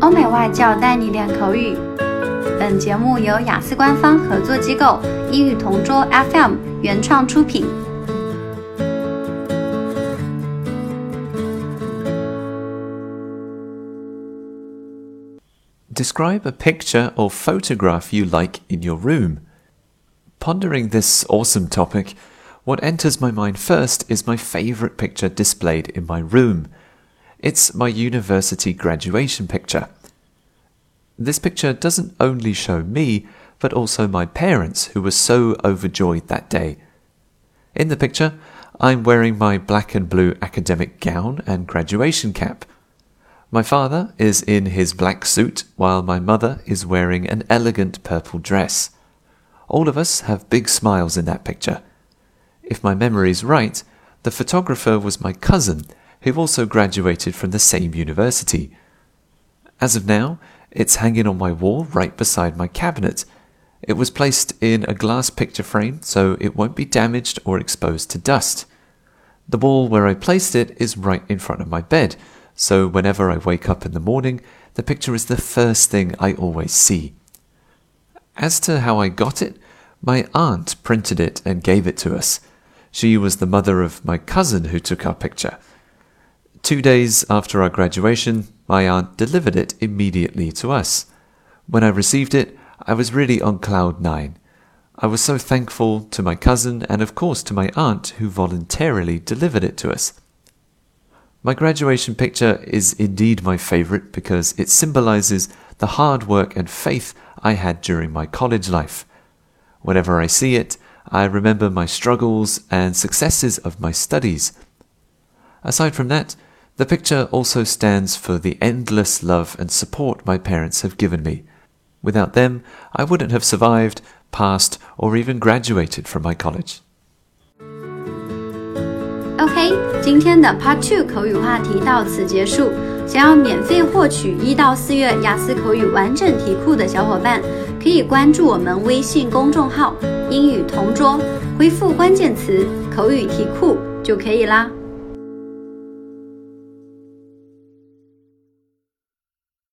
欧美外教带你练口语。本节目由雅思官方合作机构英语同桌 FM 原创出品。Describe a picture or photograph you like in your room. Pondering this awesome topic, what enters my mind first is my favorite picture displayed in my room. It's my university graduation picture. This picture doesn't only show me, but also my parents, who were so overjoyed that day. In the picture, I'm wearing my black and blue academic gown and graduation cap. My father is in his black suit, while my mother is wearing an elegant purple dress. All of us have big smiles in that picture. If my memory is right, the photographer was my cousin, who also graduated from the same university. As of now, it's hanging on my wall right beside my cabinet. It was placed in a glass picture frame so it won't be damaged or exposed to dust. The wall where I placed it is right in front of my bed, so whenever I wake up in the morning, the picture is the first thing I always see. As to how I got it, my aunt printed it and gave it to us. She was the mother of my cousin who took our picture. Two days after our graduation, my aunt delivered it immediately to us. When I received it, I was really on cloud nine. I was so thankful to my cousin and, of course, to my aunt who voluntarily delivered it to us. My graduation picture is indeed my favorite because it symbolizes the hard work and faith I had during my college life. Whenever I see it, I remember my struggles and successes of my studies. Aside from that, the picture also stands for the endless love and support my parents have given me. Without them, I wouldn't have survived, passed, or even graduated from my college. OK，今天的 Part Two 口语话题到此结束。想要免费获取一到四月雅思口语完整题库的小伙伴，可以关注我们微信公众号“英语同桌”，回复关键词“口语题库”就可以啦。